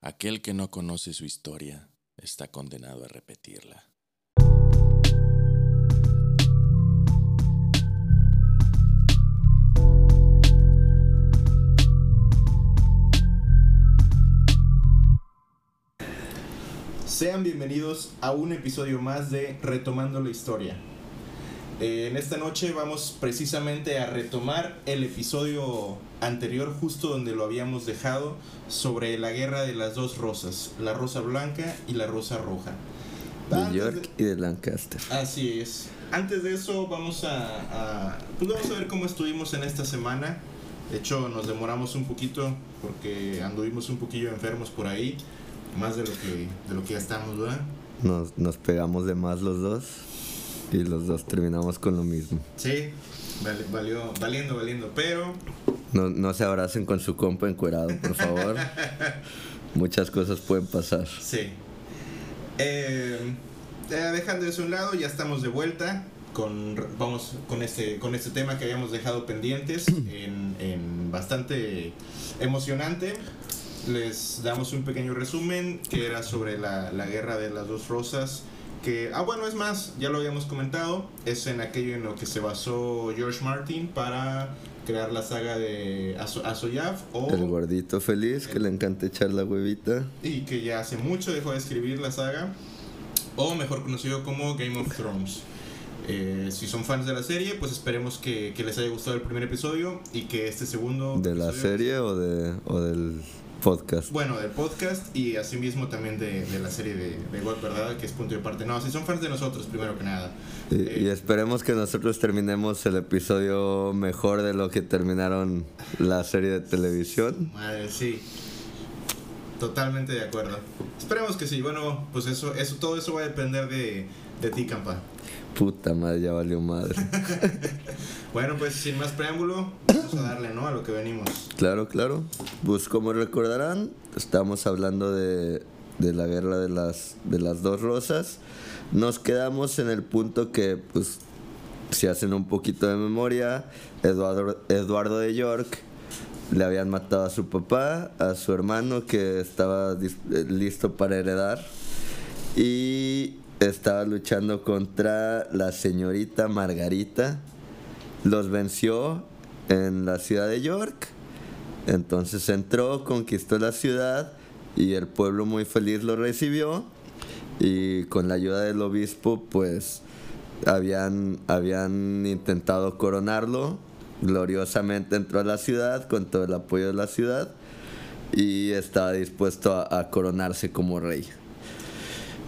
Aquel que no conoce su historia está condenado a repetirla. Sean bienvenidos a un episodio más de Retomando la Historia. Eh, en esta noche vamos precisamente a retomar el episodio anterior, justo donde lo habíamos dejado, sobre la guerra de las dos rosas, la rosa blanca y la rosa roja. De Antes York y de Lancaster. Así es. Antes de eso vamos a, a- pues vamos a ver cómo estuvimos en esta semana. De hecho nos demoramos un poquito porque anduvimos un poquillo enfermos por ahí, más de lo que de lo que ya estamos, ¿verdad? Nos, nos pegamos de más los dos y los dos terminamos con lo mismo. Sí, vale- valió, valiendo, valiendo, pero No, no se abracen con su compa encuerado, por favor. Muchas cosas pueden pasar. sí. Eh, eh, dejando eso a un lado, ya estamos de vuelta con vamos con este con este tema que habíamos dejado pendientes en, en bastante emocionante. Les damos un pequeño resumen que era sobre la, la guerra de las dos rosas. Que, ah, bueno, es más, ya lo habíamos comentado, es en aquello en lo que se basó George Martin para crear la saga de Aso- Asoyaf o El gordito feliz que le encanta echar la huevita. y que ya hace mucho dejó de escribir la saga, o mejor conocido como Game of Thrones. Eh, si son fans de la serie, pues esperemos que, que les haya gustado el primer episodio y que este segundo... ¿De la serie o, de, o del podcast? Bueno, del podcast y asimismo también de, de la serie de, de God, ¿verdad? Que es punto de parte. No, si son fans de nosotros, primero que nada. Y, Eh, y esperemos que nosotros terminemos el episodio mejor de lo que terminaron la serie de televisión. Madre, sí. Totalmente de acuerdo. Esperemos que sí. Bueno, pues eso, eso todo eso va a depender de, de ti, Campa. Puta madre, ya valió madre. Bueno, pues sin más preámbulo, vamos a darle, ¿no? A lo que venimos. Claro, claro. Pues como recordarán, estamos hablando de, de la guerra de las, de las dos rosas. Nos quedamos en el punto que, pues, si hacen un poquito de memoria, Eduardo, Eduardo de York le habían matado a su papá, a su hermano que estaba eh, listo para heredar y estaba luchando contra la señorita Margarita. Los venció en la ciudad de York. Entonces entró, conquistó la ciudad y el pueblo muy feliz lo recibió. Y con la ayuda del obispo, pues habían, habían intentado coronarlo. Gloriosamente entró a la ciudad con todo el apoyo de la ciudad y estaba dispuesto a, a coronarse como rey.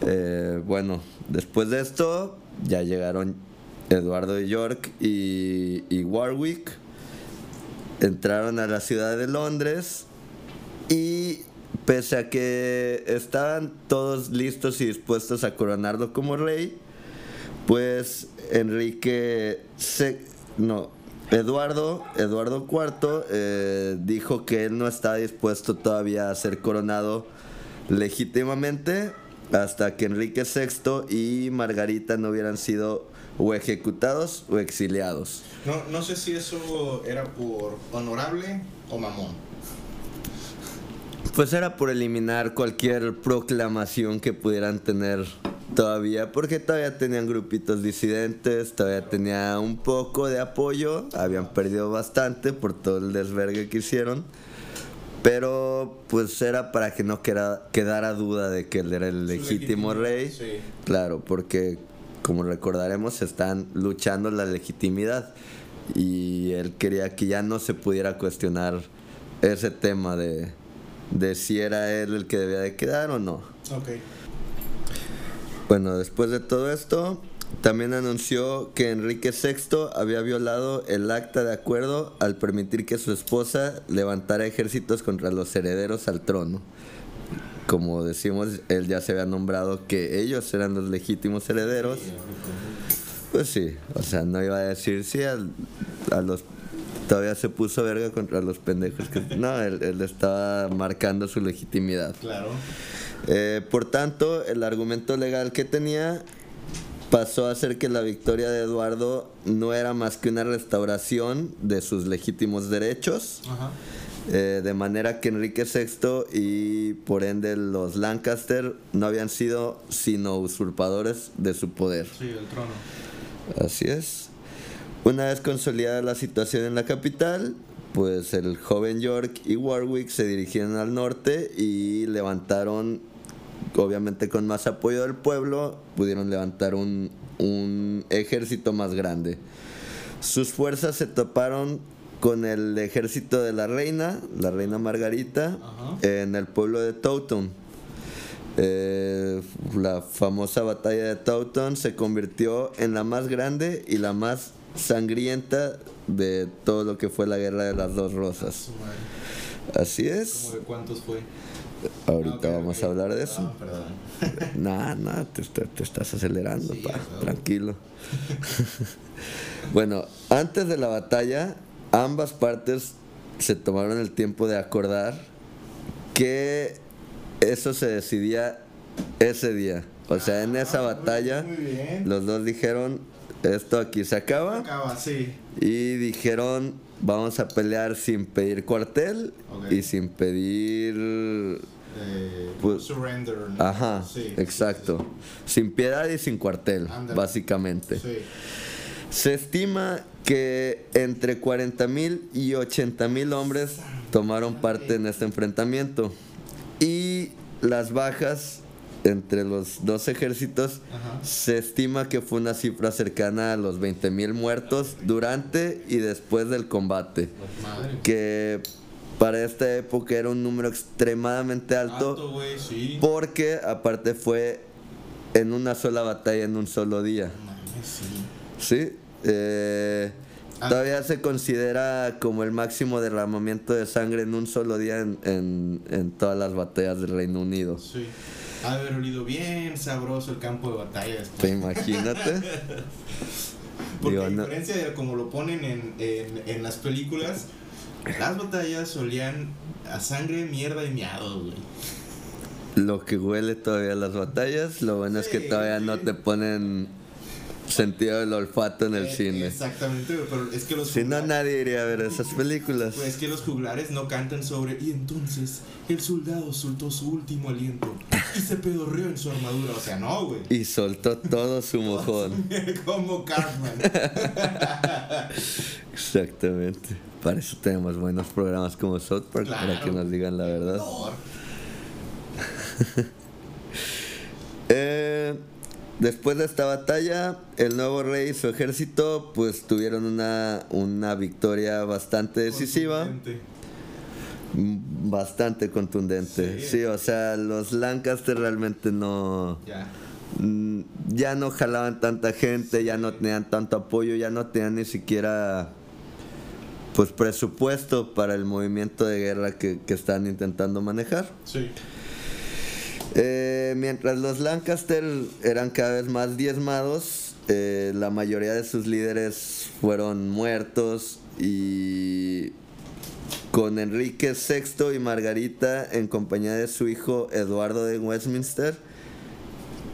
Eh, bueno, después de esto ya llegaron Eduardo de York y, Warwick. Entraron a la ciudad de Londres y pese a que estaban todos listos y dispuestos a coronarlo como rey, pues Enrique se, no Eduardo Eduardo IV eh, dijo que él no estaba dispuesto todavía a ser coronado legítimamente hasta que Enrique VI y Margarita no hubieran sido o ejecutados o exiliados. No, no sé si eso era por honorable o mamón. Pues era por eliminar cualquier proclamación que pudieran tener todavía, porque todavía tenían grupitos disidentes, todavía tenía un poco de apoyo, habían perdido bastante por todo el desvergue que hicieron, pero pues era para que no queda- quedara duda de que él era el legítimo rey, sí. claro, porque como recordaremos están luchando la legitimidad y él quería que ya no se pudiera cuestionar ese tema de, de si era él el que debía de quedar o no. Ok. Bueno, después de todo esto, también anunció que Enrique VI había violado el acta de acuerdo al permitir que su esposa levantara ejércitos contra los herederos al trono. Como decimos, él ya se había nombrado que ellos eran los legítimos herederos. Pues sí, o sea, no iba a decir sí al- a los... Todavía se puso verga contra los pendejos. Que, no, él, él estaba marcando su legitimidad. Claro. Eh, por tanto, el argumento legal que tenía pasó a ser que la victoria de Eduardo no era más que una restauración de sus legítimos derechos Ajá. eh, de manera que Enrique VI y por ende los Lancaster no habían sido sino usurpadores de su poder. Sí, el trono. Así es. Una vez consolidada la situación en la capital, pues el joven York y Warwick se dirigieron al norte y levantaron, obviamente con más apoyo del pueblo, pudieron levantar un, un ejército más grande. Sus fuerzas se toparon con el ejército de la reina, la reina Margarita, Ajá. en el pueblo de Towton. Eh, la famosa batalla de Towton se convirtió en la más grande y la más sangrienta de todo lo que fue la guerra de las dos rosas. Así es. ¿Cómo de cuántos fue? Ahorita Ah, vamos a hablar de eso. Ah, perdón. Nah, nah, te, te- te estás acelerando, Sí, pa, tranquilo. bueno, antes de la batalla, ambas partes se tomaron el tiempo de acordar que eso se decidía ese día. O sea, en esa Ah, muy- batalla, Muy los dos dijeron, esto aquí se acaba. Acaba, sí. Y dijeron, vamos a pelear sin pedir cuartel y sin pedir Eh, Pues- surrender. ¿no? Ajá, Sí, exacto. Sin piedad y sin cuartel, básicamente. Sí. Se estima que entre 40 mil y 80 mil hombres tomaron parte en este enfrentamiento. Y las bajas entre los dos ejércitos Ajá. se estima que fue una cifra cercana a los 20 mil muertos durante y después del combate. Madre. Que para esta época era un número extremadamente alto. Alto, güey, sí. Porque aparte fue en una sola batalla, en un solo día. Sí. ¿Sí? Eh, Ah. todavía se considera como el máximo derramamiento de sangre en un solo día en, en- en todas las batallas del Reino Unido. Sí. Ha de haber olido bien sabroso el campo de batalla después. ¿Te imagínate? Porque Digo, a no- diferencia de como lo ponen en, en, en las películas, las batallas olían a sangre, mierda y miados, güey. Lo que huele todavía las batallas, lo bueno es que todavía no te ponen sentido del olfato en el Eh, cine. Exactamente, pero es que los Si no, nadie iría a ver esas películas. Pues es que los juglares no cantan sobre y entonces el soldado soltó su último aliento y se pedorreó en su armadura, o sea, no, güey. Y soltó todo su mojón. Como Cartman. Exactamente. Para eso tenemos buenos programas como South Park, para que nos digan la verdad. Eh, después de esta batalla, el nuevo rey y su ejército pues tuvieron una, una victoria bastante decisiva, Contundente. bastante contundente. Sí. Sí, o sea, los Lancaster realmente no... Ya. mm, Ya no jalaban tanta gente, ya no tenían tanto apoyo, ya no tenían ni siquiera pues presupuesto para el movimiento de guerra que, que están intentando manejar. Sí. Eh, mientras los Lancaster eran cada vez más diezmados, eh, la mayoría de sus líderes fueron muertos y con Enrique VI y Margarita en compañía de su hijo Eduardo de Westminster,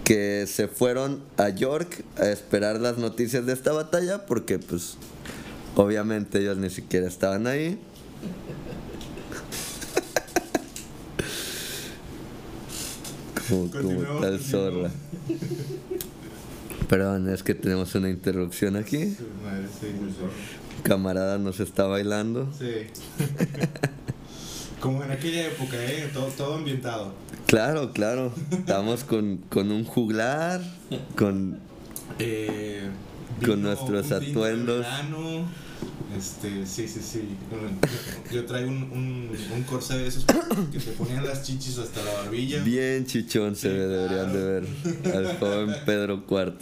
que se fueron a York a esperar las noticias de esta batalla porque pues obviamente ellos ni siquiera estaban ahí. Como, como tal zorra. Perdón, es que tenemos una interrupción aquí. Madre, sí, Camarada nos está bailando. sí. Como en aquella época, ¿eh? Todo, todo ambientado. Claro, claro. Estamos con, con un juglar, con Eh, Con nuestros atuendos. Este, sí, sí, sí. Yo traigo un, un, un corsé de esos que te ponían las chichis hasta la barbilla. bien chichón se Sí, ve, deberían de ver al joven Pedro IV.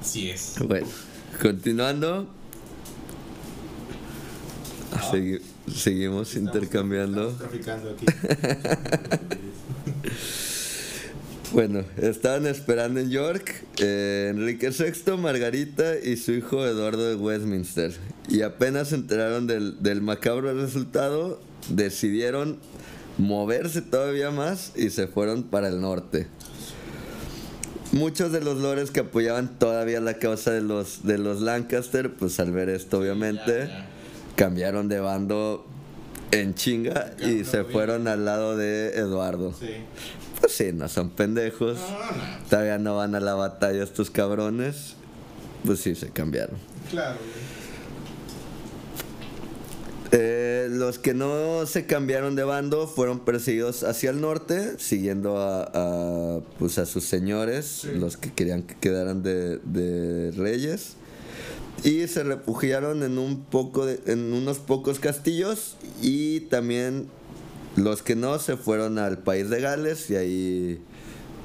Así es. Bueno, continuando. Segui- seguimos Estamos- intercambiando. estamos traficando aquí. Bueno, estaban esperando en York eh, Enrique VI, Margarita y su hijo Eduardo de Westminster. Y apenas se enteraron del, del macabro resultado, decidieron moverse todavía más y se fueron para el norte. Muchos de los lores que apoyaban todavía la causa de los, de los Lancaster, pues al ver esto obviamente, Ya, ya. cambiaron de bando en chinga y se fueron al lado de Eduardo. Sí. Pues sí, no son pendejos. Todavía no van a la batalla estos cabrones. Pues sí, se cambiaron. Claro. Eh, los que no se cambiaron de bando fueron perseguidos hacia el norte, siguiendo a, a, pues a sus señores, Sí. los que querían que quedaran de, de reyes. Y se refugiaron en, un poco de- en unos pocos castillos y también los que no se fueron al país de Gales y ahí,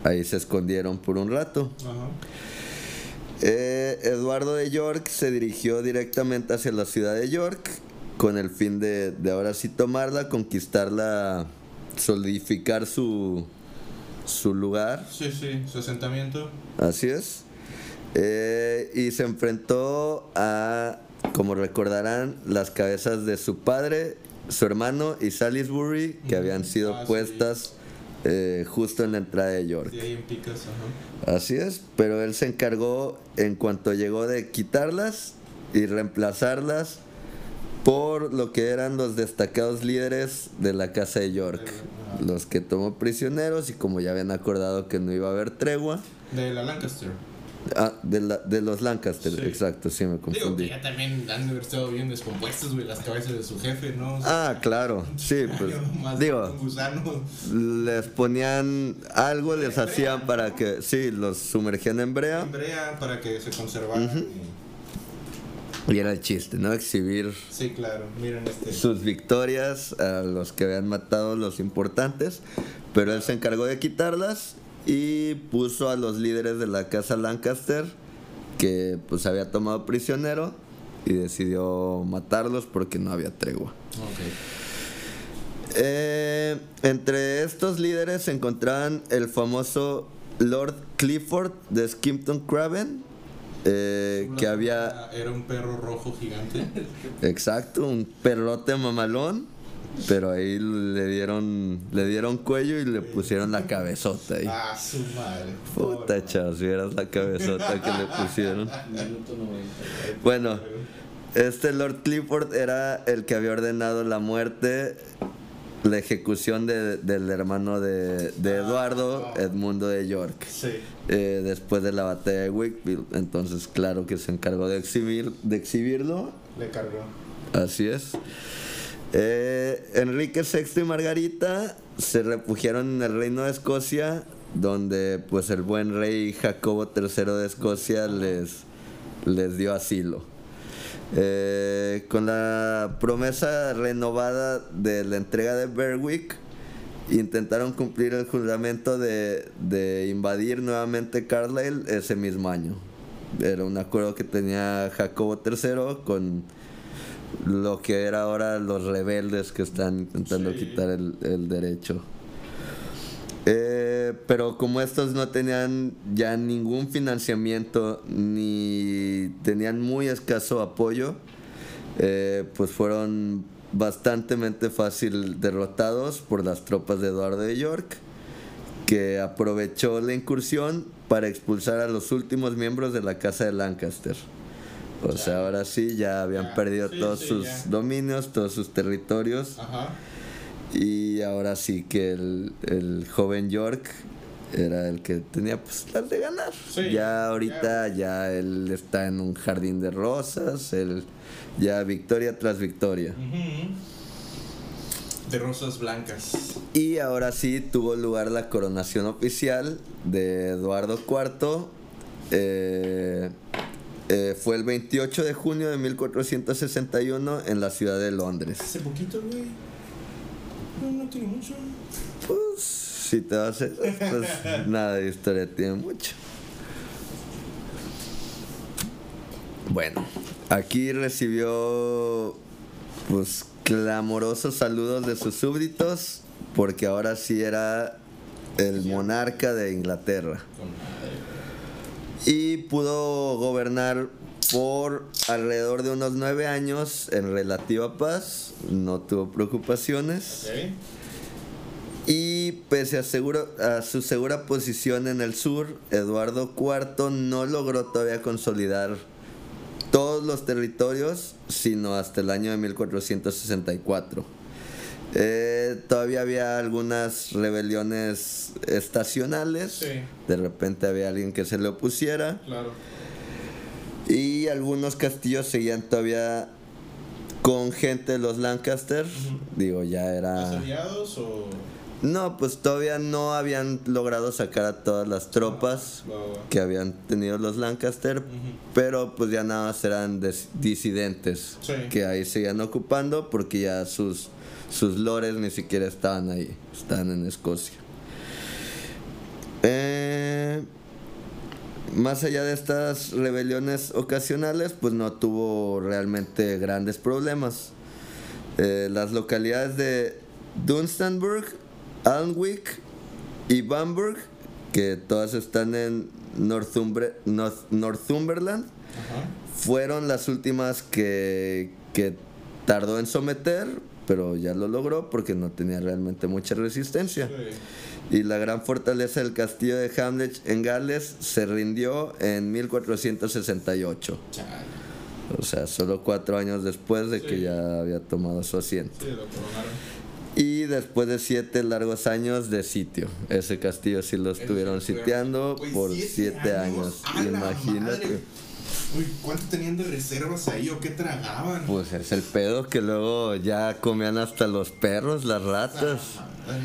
ahí se escondieron por un rato. Ajá. Eh, Eduardo de York se dirigió directamente hacia la ciudad de York con el fin de, de ahora sí tomarla, conquistarla, solidificar su, su lugar. Sí, sí, su asentamiento. Así es. Eh, y se enfrentó a, como recordarán, las cabezas de su padre, su hermano y Salisbury, que habían sido Ah, sí. puestas eh, justo en la entrada de York. Y ahí en picas, ajá. Así es, pero él se encargó en cuanto llegó de quitarlas y reemplazarlas por lo que eran los destacados líderes de la casa de York, los que tomó prisioneros y como ya habían acordado que no iba a haber tregua, De la Lancaster. Ah, de, la- de los Lancaster, Sí. exacto, sí me Digo que confundí. ya también han de haber estado bien descompuestos, güey, las cabezas de su jefe, ¿no? O sea, Ah, claro, sí, pues más digo, les ponían algo, les hacían para que, sí, los sumergían en brea En brea para que se conservaran. y era el chiste, ¿no? Exhibir y- Sí, claro. Miren este. sus victorias a los que habían matado los importantes, pero él se encargó de quitarlas y puso a los líderes de la casa Lancaster que pues había tomado prisionero y decidió matarlos porque no había tregua. Eh, entre estos líderes se encontraban el famoso Lord Clifford de Skimpton Craven, eh, que había Era un perro rojo gigante. Exacto, un perrote mamalón, pero ahí le dieron le dieron cuello y le pusieron la cabezota ahí. Ah, su madre. Puta chavos, si vieras la cabezota que le pusieron. Bueno, este Lord Clifford era el que había ordenado la muerte, la ejecución de- del hermano de, de Eduardo, Edmundo de York. Sí. eh, después de la batalla de Wakefield, entonces claro que se encargó de exhibir, de exhibirlo Le cargó. Así es. Eh, Enrique VI y Margarita se refugiaron en el reino de Escocia, donde pues el buen rey Jacobo III de Escocia les, les dio asilo. Eh, con la promesa renovada de la entrega de Berwick, intentaron cumplir el juramento de, de invadir nuevamente Carlisle ese mismo año. Era un acuerdo que tenía Jacobo III con lo que era ahora los rebeldes que están intentando Sí. quitar el, el derecho. Eh, pero como estos no tenían ya ningún financiamiento ni tenían muy escaso apoyo, eh, pues fueron bastantemente fácil derrotados por las tropas de Eduardo de York, que aprovechó la incursión para expulsar a los últimos miembros de la casa de Lancaster. O sea, ahora sí ya habían Ya, perdido sí, todos sí, sus ya. dominios, todos sus territorios. Ajá. Y ahora sí que el, el joven York era el que tenía pues las de ganar. Sí, ya ahorita ya él está en un jardín de rosas, él ya victoria tras victoria. De rosas blancas. Y ahora sí tuvo lugar la coronación oficial de Eduardo IV. eh, eh, fue el 28 de junio de 1461 en la ciudad de Londres. Hace poquito, güey. No, no tiene mucho. Pues, si te vas a pues nada de historia tiene mucho. Bueno, aquí recibió pues clamorosos saludos de sus súbditos porque ahora sí era el monarca de Inglaterra Con madre. Y pudo gobernar por alrededor de unos nueve años en relativa paz, no tuvo preocupaciones. Y pese a, seguro- a su segura posición en el sur, Eduardo IV no logró todavía consolidar todos todos los territorios, sino hasta el año de 1464. Eh, todavía había algunas rebeliones estacionales. Sí. De repente había alguien que se le opusiera. Claro. Y algunos castillos seguían todavía con gente de los Lancaster. Ujú. Digo, ya era... ¿Asediados o.? No, pues todavía no habían logrado sacar a todas las tropas va. que habían tenido los Lancaster, pero pues ya nada más eran disidentes Sí. que ahí seguían ocupando porque ya sus, sus lores ni siquiera estaban ahí, estaban en Escocia. Eh, más allá de estas rebeliones ocasionales, pues no tuvo realmente grandes problemas. Eh, las localidades de Dunstanburg, Alnwick y Bamberg, que todas están en Northumbre- North- Northumberland, fueron las últimas que, que tardó en someter, pero ya lo logró porque no tenía realmente mucha resistencia. Sí. Y la gran fortaleza del castillo de Hamlet en Gales se rindió en 1468. Chale. O sea, solo cuatro años después de que ya había tomado su asiento. Sí, lo coronaron. Y después de siete largos años de sitio. Ese castillo sí lo estuvieron sitiando Güey, por siete años. ¡A la Imagínate. Uy, ¿cuánto tenían de reservas ahí o qué tragaban? Pues es el pedo que luego ya comían hasta los perros, las ratas. Ah.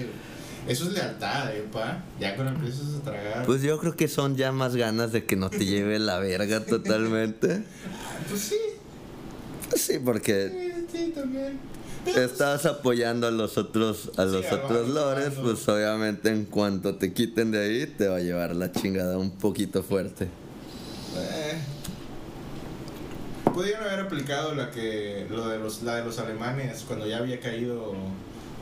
Eso es lealtad, eh, pa. Ya cuando empiezas a tragar. Pues yo creo que son ya más ganas de que no te lleve la verga totalmente. Ah, pues sí. Pues sí, porque Sí, sí, también. Pero, estás apoyando a los otros a los otros lores, pues obviamente en cuanto te quiten de ahí te va a llevar la chingada un poquito fuerte. eh, Podrían haber aplicado la que lo de los la de los alemanes cuando ya había caído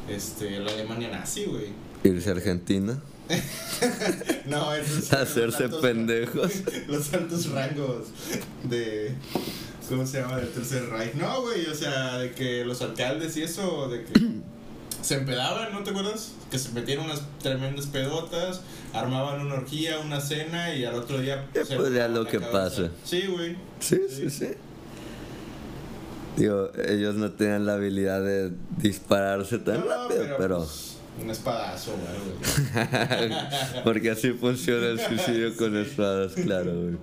este la Alemania nazi, güey. Irse a Argentina, No, eso es hacerse los altos- pendejos. Los altos rangos de ¿cómo se llama? del Tercer Reich. No, güey, o sea, de que los alcaldes y eso de que se empedaban, ¿no te acuerdas? Que se metían unas tremendas pedotas, armaban una orgía, una cena y al otro día se pues, ya lo que cabeza. pasa. Sí, güey. Sí, sí, sí. Digo, ellos no tenían la habilidad de dispararse tan No, rápido, pero, pues, un espadazo, güey. porque así funciona el suicidio con espadas, claro, güey.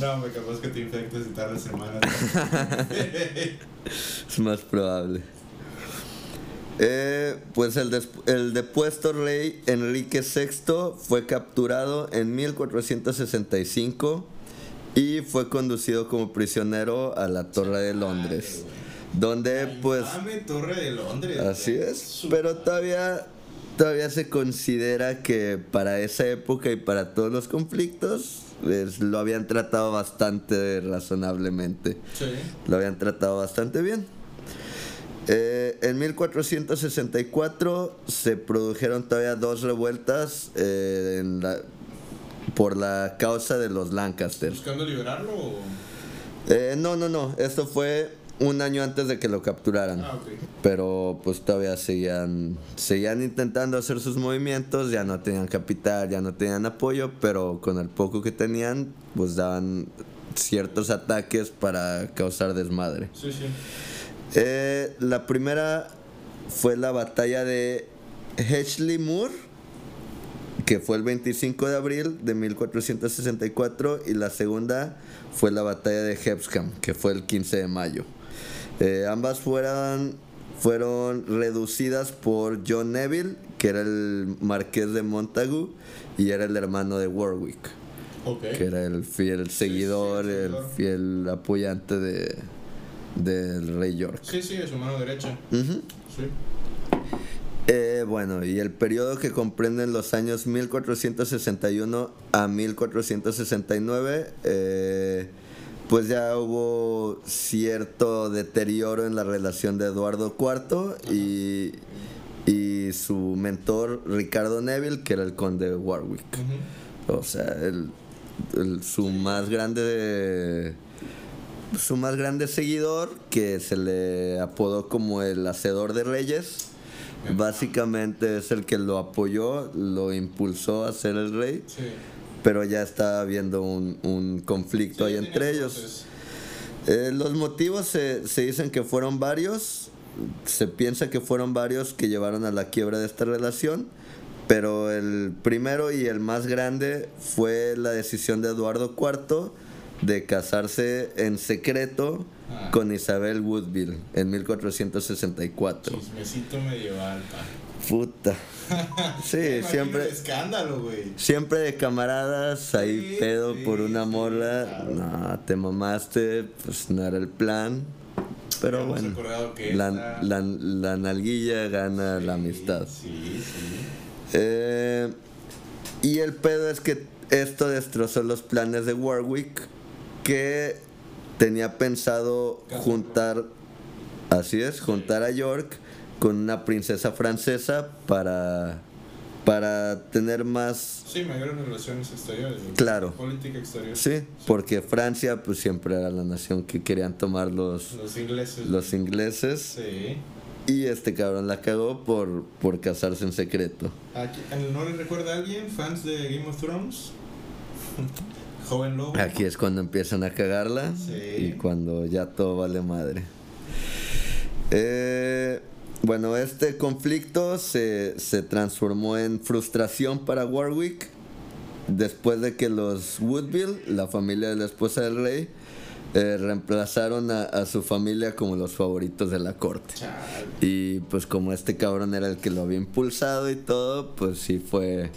No, me capaz que te infectes y tardes semanas. Es más probable. Eh, pues el, el depuesto rey Enrique VI fue capturado en 1465 y fue conducido como prisionero a la Torre de Londres, donde pues Torre de Londres. así es, pero todavía todavía se considera que para esa época y para todos los conflictos pues, lo habían tratado bastante razonablemente. Sí. Lo habían tratado bastante bien. Eh, en 1464 se produjeron todavía dos revueltas eh, en la- por la causa de los Lancaster. ¿Buscando liberarlo o...? Eh, no, no, no. Esto fue un año antes de que lo capturaran. Ah, ok. Pero pues todavía seguían, seguían intentando hacer sus movimientos, ya no tenían capital, ya no tenían apoyo, pero con el poco que tenían, pues daban ciertos ataques para causar desmadre. Sí, sí. Eh, la primera fue la batalla de Hedgley Moor, que fue el 25 de abril de 1464, y la segunda fue la batalla de Hepsham, que fue el 15 de mayo. Eh, ambas fueron, fueron reducidas por John Neville, que era el marqués de Montagu, y era el hermano de Warwick, que era el fiel seguidor, sí, el seguidor. fiel apoyante de, del rey York. Sí, sí, es su mano derecha. Sí. Eh, bueno, y el periodo que comprenden los años 1461 a 1469, eh, pues ya hubo cierto deterioro en la relación de Eduardo IV y, y su mentor Ricardo Neville, que era el conde de Warwick. O sea, el, el- su más grande su más grande seguidor que se le apodó como el hacedor de reyes básicamente es el que lo apoyó lo impulsó a ser el rey Sí. pero ya está habiendo un, un conflicto Sí, ahí entre ellos. Eh, los motivos se, se dicen que fueron varios. Se piensa que fueron varios que llevaron a la quiebra de esta relación. Pero el primero y el más grande fue la decisión de Eduardo IV de casarse en secreto Ah. con Isabel Woodville en 1464. Chismecito medieval, pa. Puta. Sí, siempre, escándalo, güey. siempre de camaradas, ahí Sí, pedo sí, por una sí, morra. claro. No, te mamaste, pues no era el plan. Pero bueno, la, esta- la, la nalguilla gana la amistad. Sí, sí. Eh, y el pedo es que esto destrozó los planes de Warwick, que tenía pensado juntar, así es, juntar a York con una princesa francesa para, para tener más, Sí, mayores relaciones exteriores. Claro. Política exterior. sí, porque Francia pues siempre era la nación que querían tomar los, Los ingleses. los ingleses Sí. y este cabrón la cagó por, por casarse en secreto. Aquí, ¿No le recuerda a alguien? ¿Fans de Game of Thrones? Joven lobo. Aquí es cuando empiezan a cagarla Sí. y cuando ya todo vale madre. Eh, bueno, este conflicto se, se transformó en frustración para Warwick después de que los Woodville, la familia de la esposa del rey, eh, reemplazaron a, a su familia como los favoritos de la corte. Y pues como este cabrón era el que lo había impulsado y todo, pues sí fue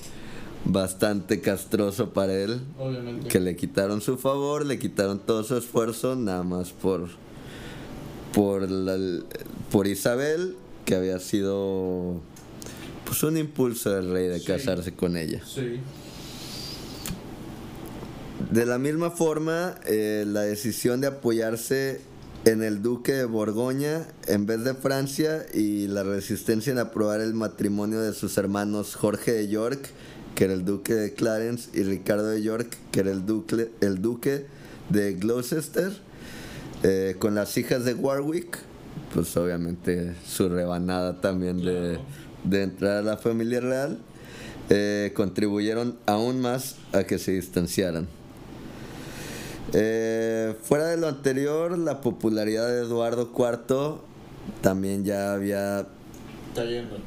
bastante castroso para él Obviamente. que le quitaron su favor, le quitaron todo su esfuerzo, nada más por por la- por Isabel, que había sido pues un impulso del rey de Sí. casarse con ella. Sí. De la misma forma, eh, la decisión de apoyarse en el duque de Borgoña en vez de Francia y la resistencia en aprobar el matrimonio de sus hermanos Jorge de York, que era el duque de Clarence, y Ricardo de York, que era el duque, el duque de Gloucester, eh, con las hijas de Warwick, pues obviamente su rebanada también de, de entrar a la familia real, eh, contribuyeron aún más a que se distanciaran. Eh, fuera de lo anterior, la popularidad de Eduardo IV también ya había Cayendo.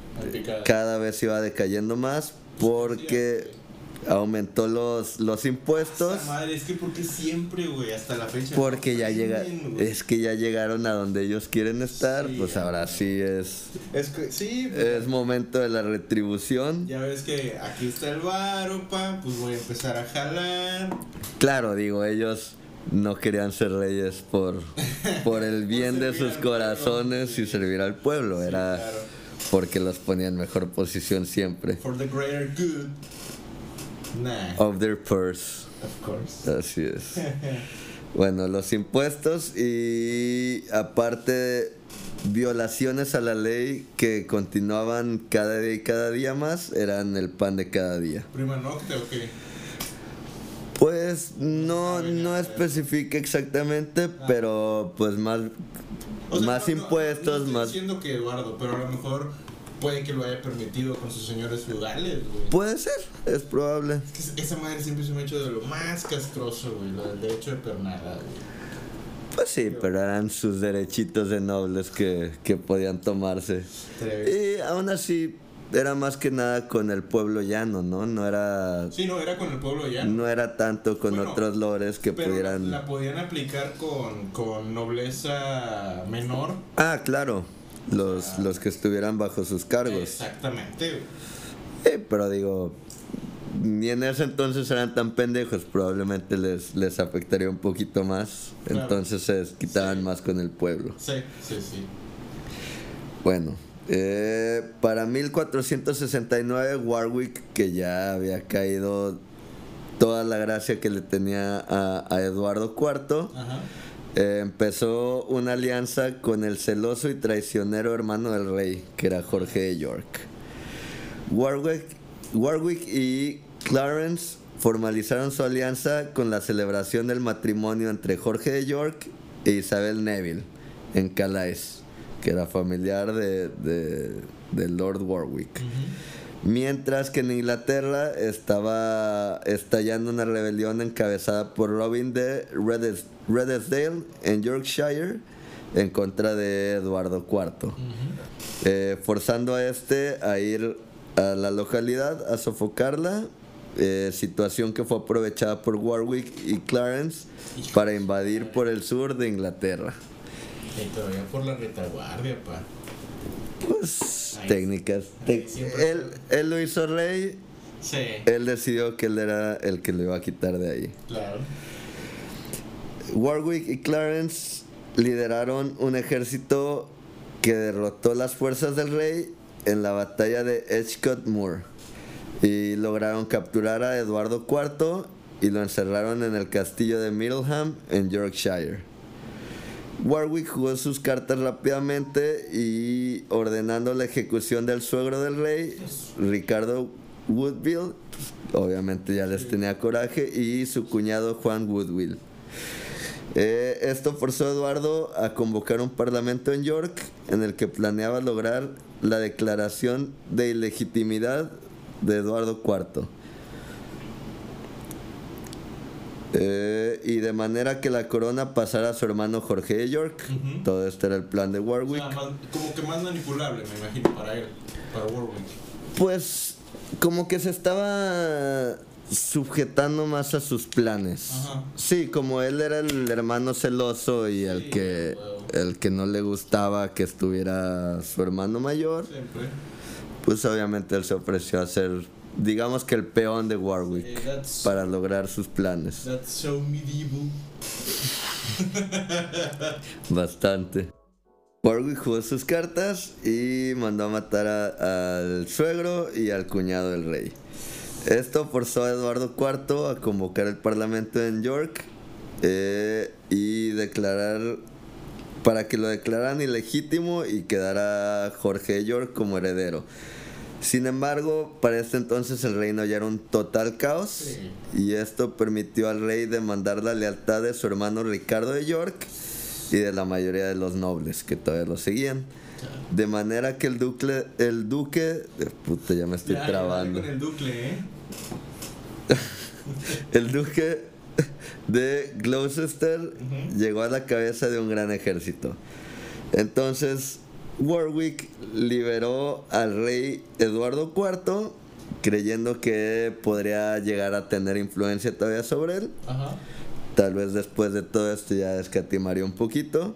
Cada vez iba decayendo más porque aumentó los, los impuestos Esa madre, es que porque siempre, güey, hasta la fecha. porque no ya llega güey. es que ya llegaron a donde ellos quieren estar Sí, pues ahora sí es Es que, sí, pues, es momento de la retribución ya ves que aquí está el varo, pa, pues voy a empezar a jalar. claro digo ellos no querían ser reyes por por el bien de servir sus pueblo, corazones sí. y servir al pueblo era claro. Porque los ponía en mejor posición siempre For the greater good. Nah, of their purse of course. Así es. Bueno, los impuestos y aparte violaciones a la ley que continuaban cada día y cada día más eran el pan de cada día. Prima nocte o qué? Pues no, no especifica exactamente, pero pues más, O sea, más no- impuestos, no estoy más... diciendo que Eduardo, pero a lo mejor puede que lo haya permitido con sus señores feudales, güey. Puede ser, es probable. Es que esa madre siempre se me ha hecho de lo más castroso, güey, lo del derecho de pernada, güey. Pues sí, pero eran sus derechitos de nobles que, que podían tomarse. Y aún así era más que nada con el pueblo llano, ¿no? No era Sí, no, era con el pueblo ya. no era tanto con Bueno, otros lores que pero pudieran la podían aplicar con, con nobleza menor. Ah, claro, los, los que estuvieran bajo sus cargos. Exactamente. Sí, pero digo, ni en ese entonces eran tan pendejos, probablemente les, les afectaría un poquito más. Claro. Entonces se quitaban Sí. más con el pueblo. Sí, sí, sí. Bueno, eh, para 1469 Warwick, que ya había caído toda la gracia que le tenía a, a Eduardo IV, Ajá. eh, empezó una alianza con el celoso y traicionero hermano del rey, que era Jorge de York. Warwick, Warwick y Clarence formalizaron su alianza con la celebración del matrimonio entre Jorge de York e Isabel Neville en Calais, que era familiar de, de- de Lord Warwick. Mientras que en Inglaterra estaba estallando una rebelión encabezada por Robin de Redes- Redesdale en Yorkshire en contra de Eduardo IV, eh, forzando a este a ir a la localidad a sofocarla, eh, situación que fue aprovechada por Warwick y Clarence para invadir por el sur de Inglaterra. Y todavía por la retaguardia, pa. Pues Ahí- técnicas. ahí él, él lo hizo rey, Sí, él decidió que él era el que lo iba a quitar de ahí. claro. Warwick y Clarence lideraron un ejército que derrotó las fuerzas del rey en la batalla de Edgecote Moor y lograron capturar a Eduardo IV y lo encerraron en el castillo de Middleham en Yorkshire. Warwick jugó sus cartas rápidamente y ordenando la ejecución del suegro del rey, Ricardo Woodville, obviamente ya les tenía coraje, y su cuñado Juan Woodville. Eh, esto forzó a Eduardo a convocar un parlamento en York en el que planeaba lograr la declaración de ilegitimidad de Eduardo IV. Eh, y de manera que la corona pasara a su hermano Jorge de York. Todo este era el plan de O Warwick. sea, como que más manipulable, me imagino, para él, para Warwick. Pues como que se estaba sujetando más a sus planes. Ajá. Sí, como él era el hermano celoso y el que el que no le gustaba que estuviera su hermano mayor, Siempre. pues obviamente él se ofreció a ser digamos que el peón de Warwick para lograr sus planes. that's so medieval. Bastante. Warwick jugó sus cartas y mandó a matar a- al suegro y al cuñado del rey. Esto forzó a Eduardo IV a convocar el parlamento en York eh, y declarar para que lo declararan ilegítimo y quedara Jorge de York como heredero. Sin embargo, para este entonces el reino ya era un total caos Sí. y esto permitió al rey demandar la lealtad de su hermano Ricardo de York y de la mayoría de los nobles que todavía lo seguían. De manera que el duque, el duque, de puta ya me estoy Ya, ya, trabando. Con el ducle, ¿eh? El duque de Gloucester llegó a la cabeza de un gran ejército. Entonces, Warwick liberó al rey Eduardo IV, creyendo que podría llegar a tener influencia todavía sobre él. Ajá. Tal vez después de todo esto ya escatimaría un poquito.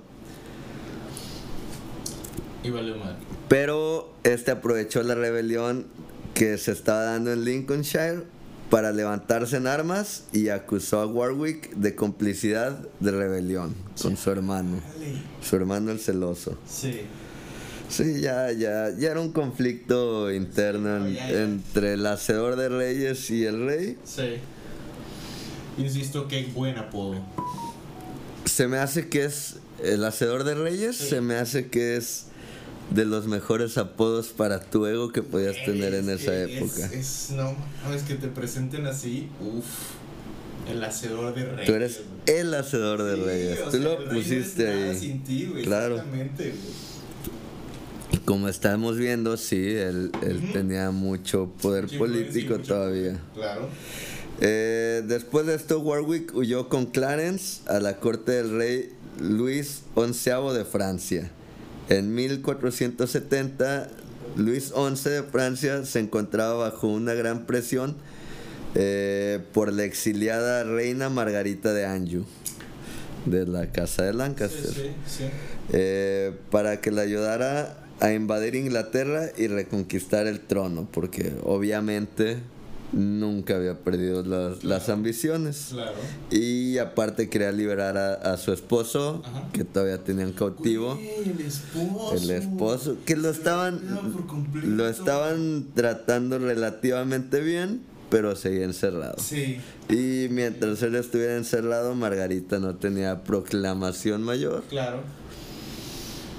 Y valió mal. Pero este aprovechó la rebelión que se estaba dando en Lincolnshire para levantarse en armas y acusó a Warwick de complicidad de rebelión con su hermano, su hermano el celoso. Sí. Sí, ya, ya, ya era un conflicto interno en- ya, ya. entre el hacedor de reyes y el rey. Sí. Insisto, qué buen apodo. Se me hace que es el hacedor de reyes, Sí. se me hace que es de los mejores apodos para tu ego que podías tener en Es esa época. Es, es- no, no, es que te presenten así. Uff. El hacedor de reyes. Tú eres el hacedor de Sí, reyes. Tú sea, lo pusiste ahí. Sin ti, güey. Claro. Exactamente, güey. Como estamos viendo, sí, él, tenía mucho poder político mucho todavía. poder, Claro. Eh, después de esto, Warwick huyó con Clarence a la corte del rey Luis XI de Francia. En 1470, Luis XI de Francia se encontraba bajo una gran presión eh, por la exiliada reina Margarita de Anjou, de la casa de Sí, Lancaster. sí, sí. eh, para que le ayudara a invadir Inglaterra y reconquistar el trono, porque obviamente nunca había perdido las, las ambiciones. Claro. Y aparte quería liberar a, a su esposo, Ajá. que todavía tenían cautivo. El esposo. El esposo, que lo estaban, lo estaban tratando relativamente bien, pero seguía encerrado. Sí. Y mientras él estuviera encerrado, Margarita no tenía proclamación mayor. Claro.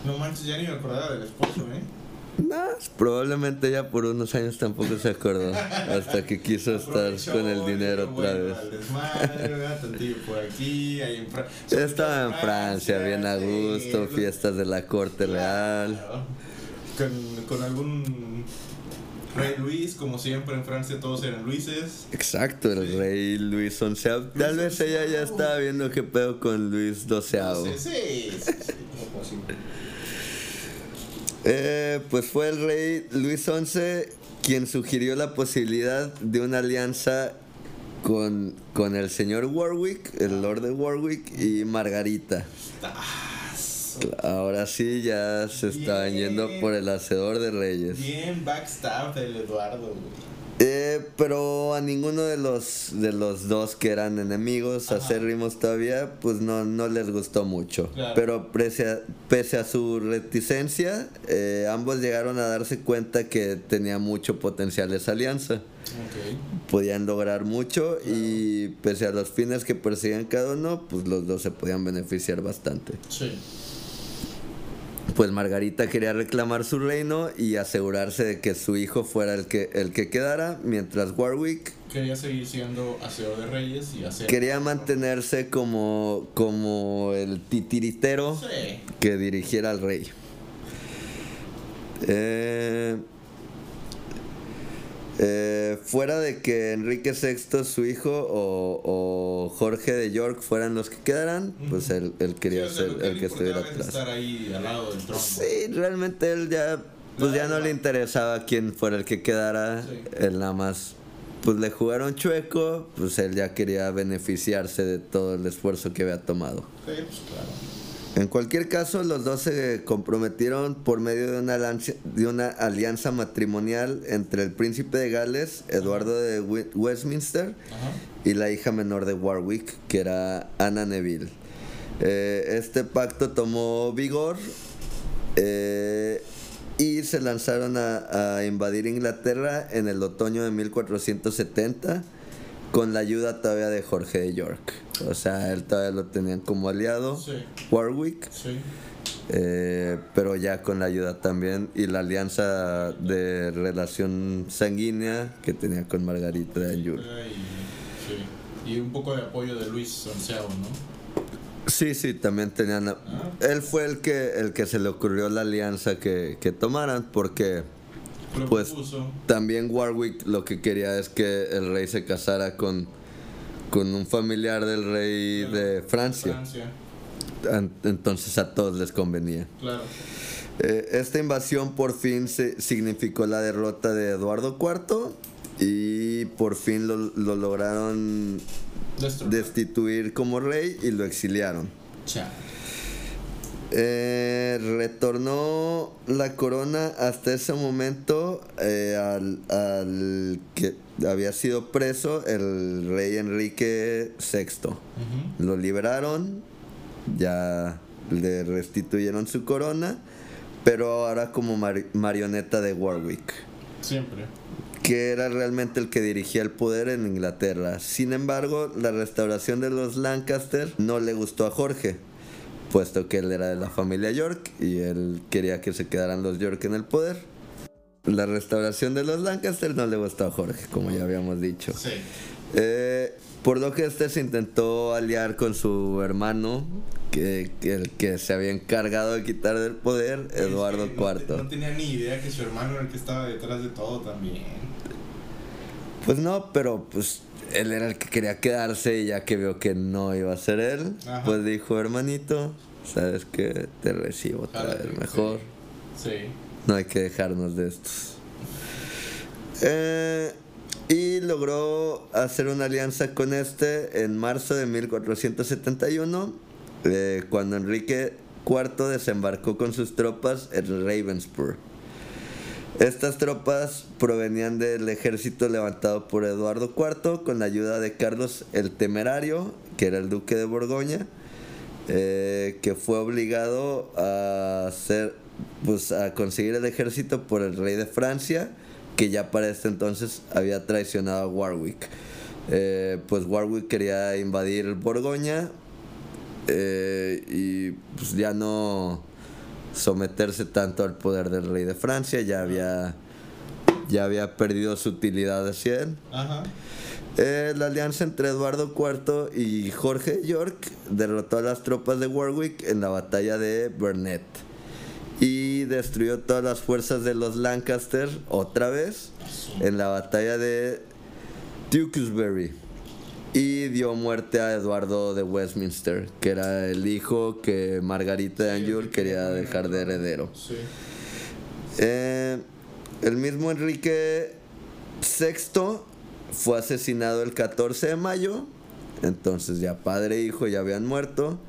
No manches, ya ni me acordaba del esposo, ¿eh? Nah, probablemente ya por unos años tampoco se acordó. hasta que quiso estar con el dinero otra vez. Estaba en Francia, bien a gusto, fiestas de la corte real. Con, con algún Rey Luis, como siempre en Francia todos eran Luises. Exacto, el Sí. rey Luis XI. Tal vez ella ya estaba viendo qué pedo con Luis XII. Sí, sí, sí, sí. Eh, pues fue el rey Luis XI quien sugirió la posibilidad de una alianza con, con el señor Warwick, el lord de Warwick y Margarita. Ahora sí ya se estaban Bien. yendo por el hacedor de reyes. Bien backstab del Eduardo, güey. Eh, pero a ninguno de los de los dos que eran enemigos acérrimos todavía, pues no, no les gustó mucho. Claro. Pero pese a, pese a su reticencia, eh, ambos llegaron a darse cuenta que tenía mucho potencial esa alianza. Ok. Podían lograr mucho y pese a los fines que perseguían cada uno, pues los dos se podían beneficiar bastante. Sí. Pues Margarita quería reclamar su reino y asegurarse de que su hijo fuera el que, el que quedara, mientras Warwick Quería seguir siendo hacedor de reyes y hacer. quería mantenerse como, como el titiritero Sí. que dirigiera al rey. Eh, eh, fuera de que Enrique VI, su hijo, o, o Jorge de York fueran los que quedaran, pues él, él quería Sí, ser lo que el que estuviera atrás. estar ahí al lado del. Sí, realmente él ya, pues ya no le interesaba quién fuera el que quedara, Sí. él nada más, pues le jugaron chueco, pues él ya quería beneficiarse de todo el esfuerzo que había tomado. Sí, pues claro. En cualquier caso, los dos se comprometieron por medio de una, alianza, de una alianza matrimonial entre el príncipe de Gales, Eduardo de Westminster, Ajá. y la hija menor de Warwick, que era Anna Neville. Eh, este pacto tomó vigor eh, y se lanzaron a, a invadir Inglaterra en el otoño de 1470 con la ayuda todavía de Jorge de York. O sea, él todavía lo tenían como aliado, Sí. Warwick, Sí. eh, pero ya con la ayuda también y la alianza de relación sanguínea que tenía con Margarita de Anjou. Y, sí. y un poco de apoyo de Luis Sanseao, ¿no? Sí, sí, también tenían... a- Él fue el que, el que se le ocurrió la alianza que, que tomaran, porque Pues- también Warwick lo que quería es que el rey se casara con, con un familiar del rey de Francia. Francia, An- Entonces a todos les convenía. claro. Eh, esta invasión por fin se- significó la derrota de Eduardo IV y por fin lo, lo lograron destituir como rey y lo exiliaron. Cha. Eh, retornó la corona hasta ese momento eh, al, al que había sido preso el rey Enrique VI. Lo liberaron, ya le restituyeron su corona, pero ahora como mar- marioneta de Warwick, Siempre. que era realmente el que dirigía el poder en Inglaterra. Sin embargo, la restauración de los Lancaster no le gustó a Jorge, puesto que él era de la familia York y él quería que se quedaran los York en el poder. La restauración de los Lancaster no le gustó a Jorge, como ya habíamos dicho. Sí. Eh, por lo que este se intentó aliar con su hermano, que, que el que se había encargado de quitar del poder, Eduardo Es que no te- IV. No, tenía ni idea que su hermano era el que estaba detrás de todo también. Pues no, pero pues él era el que quería quedarse y ya que vio que no iba a ser él, Ajá. pues dijo, hermanito, sabes que te recibo otra vez mejor. Sí. No hay que dejarnos de estos. Eh, y logró hacer una alianza con este en marzo de 1471, eh, cuando Enrique IV desembarcó con sus tropas en Ravensburg. Estas tropas provenían del ejército levantado por Eduardo IV con la ayuda de Carlos el Temerario, que era el duque de Borgoña, eh, que fue obligado a hacer, pues, a conseguir el ejército por el rey de Francia, que ya para este entonces había traicionado a Warwick. Eh, pues Warwick quería invadir Borgoña eh, y pues ya no someterse tanto al poder del rey de Francia, ya había, ya había perdido su utilidad hacia él. Ajá. Eh, la alianza entre Eduardo IV y Jorge York derrotó a las tropas de Warwick en la batalla de Burnet y destruyó todas las fuerzas de los Lancaster otra vez en la batalla de Tewkesbury y dio muerte a Eduardo de Westminster, que era el hijo que Margarita de Anjou quería dejar de heredero. Sí. Eh, el mismo Enrique VI fue asesinado el 14 de mayo, entonces ya padre e hijo ya habían muerto,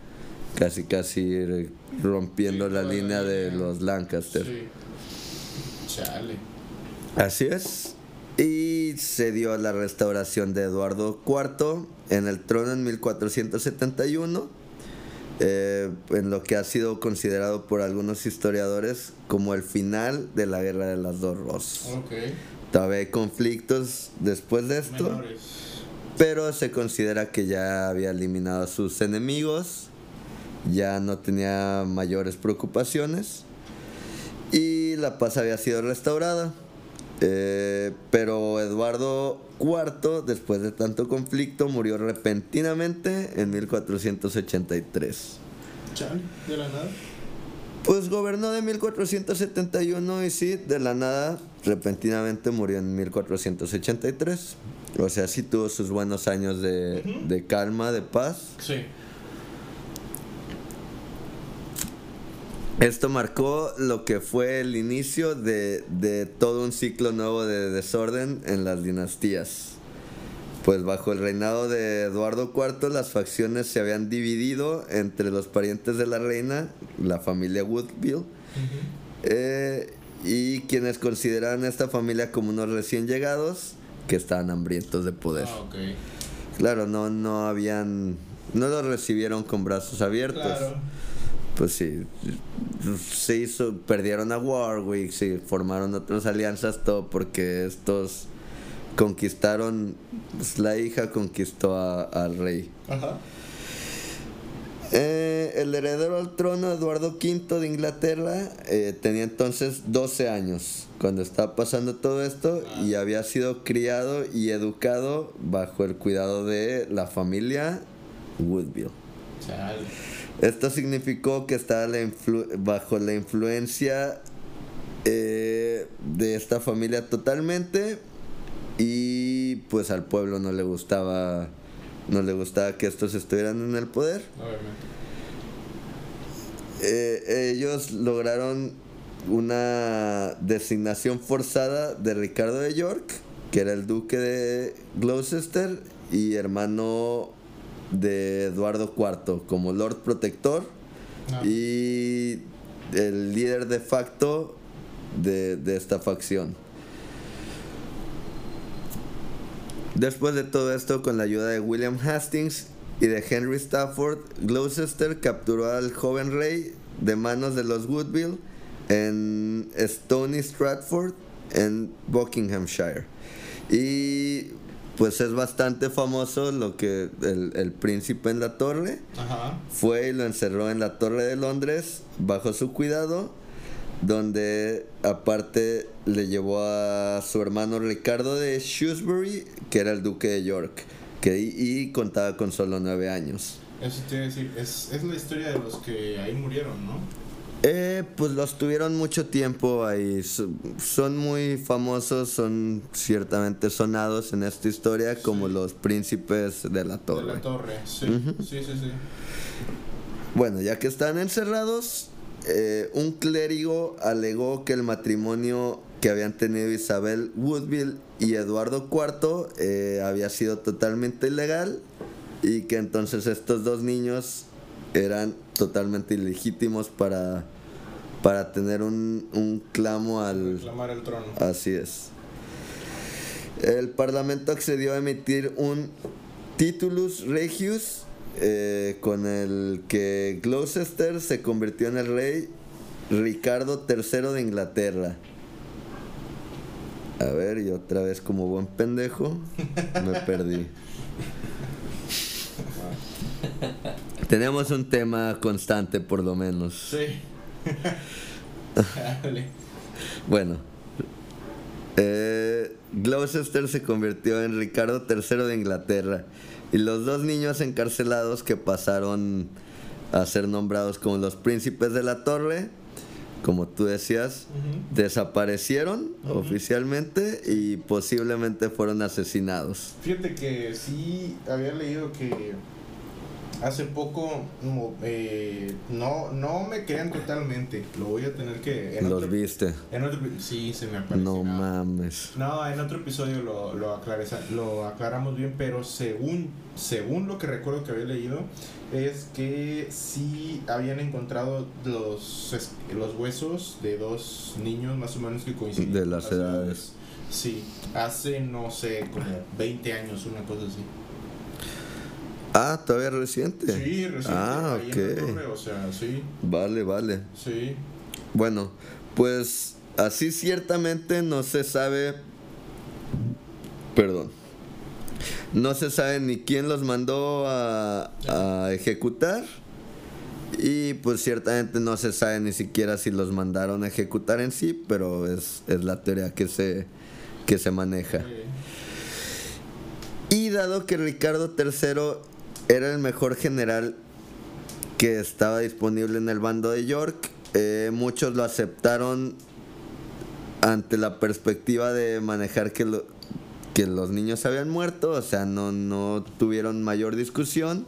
casi casi rompiendo Sí, la línea de los Lancaster. Sí. Chale. Así es. Y se dio la restauración de Eduardo IV en el trono en 1471, eh, en lo que ha sido considerado por algunos historiadores como el final de la Guerra de las Dos Rosas. Ok. Todavía hay conflictos después de esto, Menores. pero se considera que ya había eliminado a sus enemigos, ya no tenía mayores preocupaciones y la paz había sido restaurada. Eh, pero Eduardo IV, después de tanto conflicto, murió repentinamente en 1483. Chale. De la nada. Pues gobernó de 1471 y sí, de la nada, repentinamente murió en 1483. O sea, sí tuvo sus buenos años de, de calma, de paz. Sí. Esto marcó lo que fue el inicio de, de todo un ciclo nuevo de desorden en las dinastías. Pues bajo el reinado de Eduardo IV las facciones se habían dividido entre los parientes de la reina, la familia Woodville, eh, y quienes consideraban a esta familia como unos recién llegados que estaban hambrientos de poder. Ah. Claro, no, no habían, no los recibieron con brazos abiertos. Claro. Pues sí, se hizo, perdieron a Warwick, sí, formaron otras alianzas, todo porque estos conquistaron, pues, la hija conquistó a- al rey. Ajá. Eh, el heredero al trono, Eduardo V de Inglaterra, eh, tenía entonces 12 años cuando estaba pasando todo esto y había sido criado y educado bajo el cuidado de la familia Woodville. Chale. Esto significó que estaba la bajo la influencia eh, de esta familia totalmente y pues al pueblo no le gustaba no le gustaba que estos estuvieran en el poder. Eh, ellos lograron una designación forzada de Ricardo de York, que era el duque de Gloucester y hermano de Eduardo IV, como Lord Protector Ah. y el líder de facto de, de esta facción. Después de todo esto, con la ayuda de William Hastings y de Henry Stafford, Gloucester capturó al joven rey de manos de los Woodville en Stony Stratford, en Buckinghamshire. Y pues es bastante famoso lo que el, el príncipe en la torre Ajá. fue y lo encerró en la Torre de Londres bajo su cuidado, donde aparte le llevó a su hermano Ricardo de Shrewsbury, que era el duque de York, que y, contaba con solo nueve años. Eso te decir. Es, es la historia de los que ahí murieron, ¿no? Eh, pues los tuvieron mucho tiempo ahí, so- son muy famosos, son ciertamente sonados en esta historia como los príncipes de la De torre. la torre. Sí. Sí, sí, sí. Bueno, ya que están encerrados, eh, un clérigo alegó que el matrimonio que habían tenido Isabel Woodville y Eduardo IV eh, había sido totalmente ilegal y que entonces estos dos niños eran totalmente ilegítimos para, para tener un, un clamo al, Reclamar el trono. Así es. El Parlamento accedió a emitir un Titulus Regius eh, con el que Gloucester se convirtió en el rey Ricardo III de Inglaterra. A ver, y otra vez como buen pendejo, me perdí. Tenemos un tema constante por lo menos. Sí. Bueno, eh, Gloucester se convirtió en Ricardo III de Inglaterra y los dos niños encarcelados que pasaron a ser nombrados como los príncipes de la torre como tú decías, desaparecieron oficialmente y posiblemente fueron asesinados. Fíjate que sí había leído que hace poco eh, no no me crean totalmente lo voy a tener que los viste en otro sí se me apareció no mames. No en otro episodio lo lo, lo aclaramos bien pero según según lo que recuerdo que había leído es que sí habían encontrado los los huesos de dos niños más o menos que coinciden de las edades. sí hace no sé como 20 años una cosa así Ah, todavía reciente. Sí, reciente. Ah, ok. o sea, sí. Vale, vale. Sí. Bueno, pues así ciertamente no se sabe. Perdón. No se sabe ni quién los mandó a, a ejecutar. Y pues ciertamente no se sabe ni siquiera si los mandaron a ejecutar en sí, pero es, es la teoría que se, que se maneja. Y dado que Ricardo III era el mejor general que estaba disponible en el bando de York. Eh, muchos lo aceptaron ante la perspectiva de manejar que, que los niños habían muerto, o sea, no, no tuvieron mayor discusión.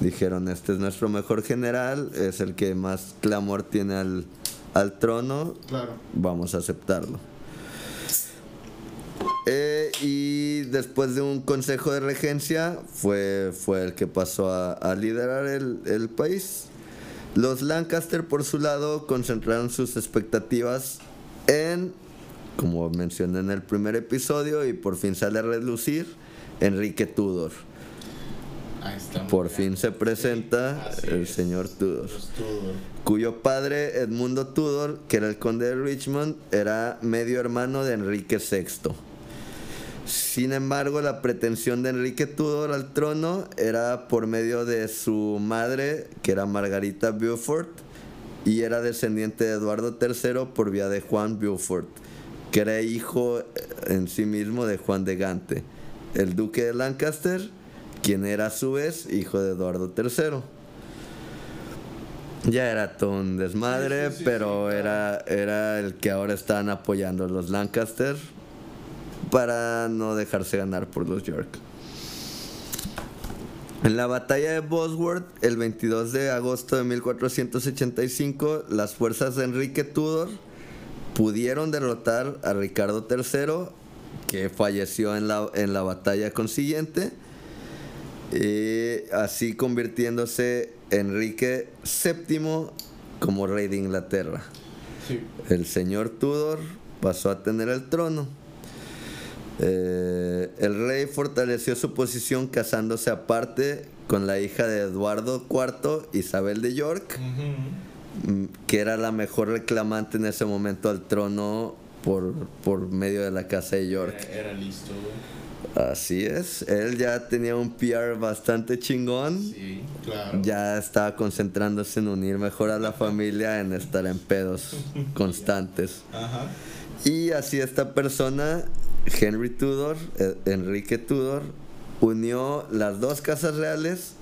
Dijeron, este es nuestro mejor general, es el que más clamor tiene al, al trono, claro. vamos a aceptarlo. Eh, y después de un consejo de regencia fue, fue el que pasó a, liderar el, el, país. Los Lancaster por su lado concentraron sus expectativas en, como mencioné en el primer episodio y por fin sale a relucir, Enrique Tudor. Por fin se presenta el señor Tudor, Tudor, cuyo padre Edmundo Tudor, que era el conde de Richmond, era medio hermano de Enrique VI. Sin embargo, la pretensión de Enrique Tudor al trono era por medio de su madre, que era Margarita Beaufort, y era descendiente de Eduardo III por vía de Juan Beaufort, que era hijo eh, en sí mismo de Juan de Gante, el duque de Lancaster, quien era a su vez hijo de Eduardo III. Ya era todo un desmadre, pero era, era el que ahora están apoyando los Lancaster para no dejarse ganar por los York. En la batalla de Bosworth, el 22 de agosto de 1485, las fuerzas de Enrique Tudor pudieron derrotar a Ricardo III, que falleció en la, en la batalla consiguiente, y así convirtiéndose Enrique VII como rey de Inglaterra. El señor Tudor pasó a tener el trono. Eh, el rey fortaleció su posición casándose aparte con la hija de Eduardo IV, Isabel de York, mm, que era la mejor reclamante en ese momento al trono por, por medio de la casa de York. Era, listo. Así es, él ya tenía un PR bastante chingón. Sí, claro. Ya estaba concentrándose en unir mejor a la familia, en estar en pedos constantes. Ajá. Y así esta persona Henry Tudor, eh, Enrique Tudor, unió las dos casas reales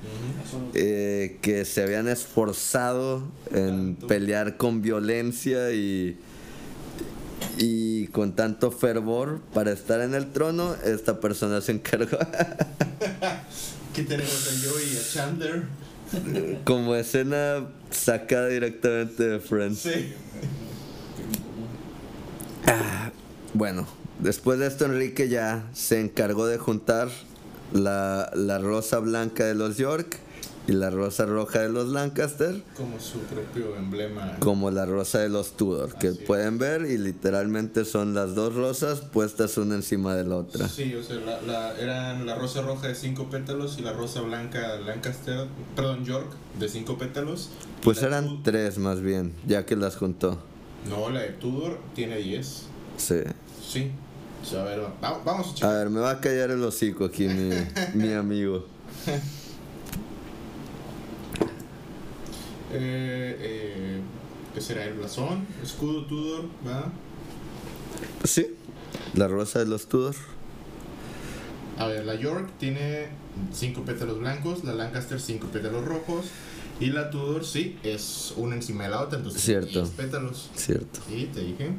eh, que se habían esforzado en pelear con violencia y, y con tanto fervor para estar en el trono. Esta persona se encargó. ¿Qué tenemos a Joey y a Chandler? Como escena sacada directamente de Friends. Sí. Ah, bueno, Después de esto, Enrique ya se encargó de juntar la, rosa blanca de los York y la rosa roja de los Lancaster. Como su propio emblema. Como la rosa de los Tudor, que pueden ver y literalmente son las dos rosas puestas una encima de la otra. Sí, o sea, eran la rosa roja de cinco pétalos y la rosa blanca Lancaster, perdón, York, de cinco pétalos. Pues eran tres más bien, ya que las juntó. No, la de Tudor tiene diez. Sí. Sí, a ver, vamos a ver, me va a callar el hocico aquí mi, mi amigo. Eh, eh, ¿Qué será? ¿El blasón? ¿Escudo Tudor? ¿Va? Sí, la rosa de los Tudor. A ver, la York tiene cinco pétalos blancos, la Lancaster cinco pétalos rojos, Y la Tudor, sí, es una encima de la otra, entonces Cierto. 10 pétalos. Cierto. Sí, te dije.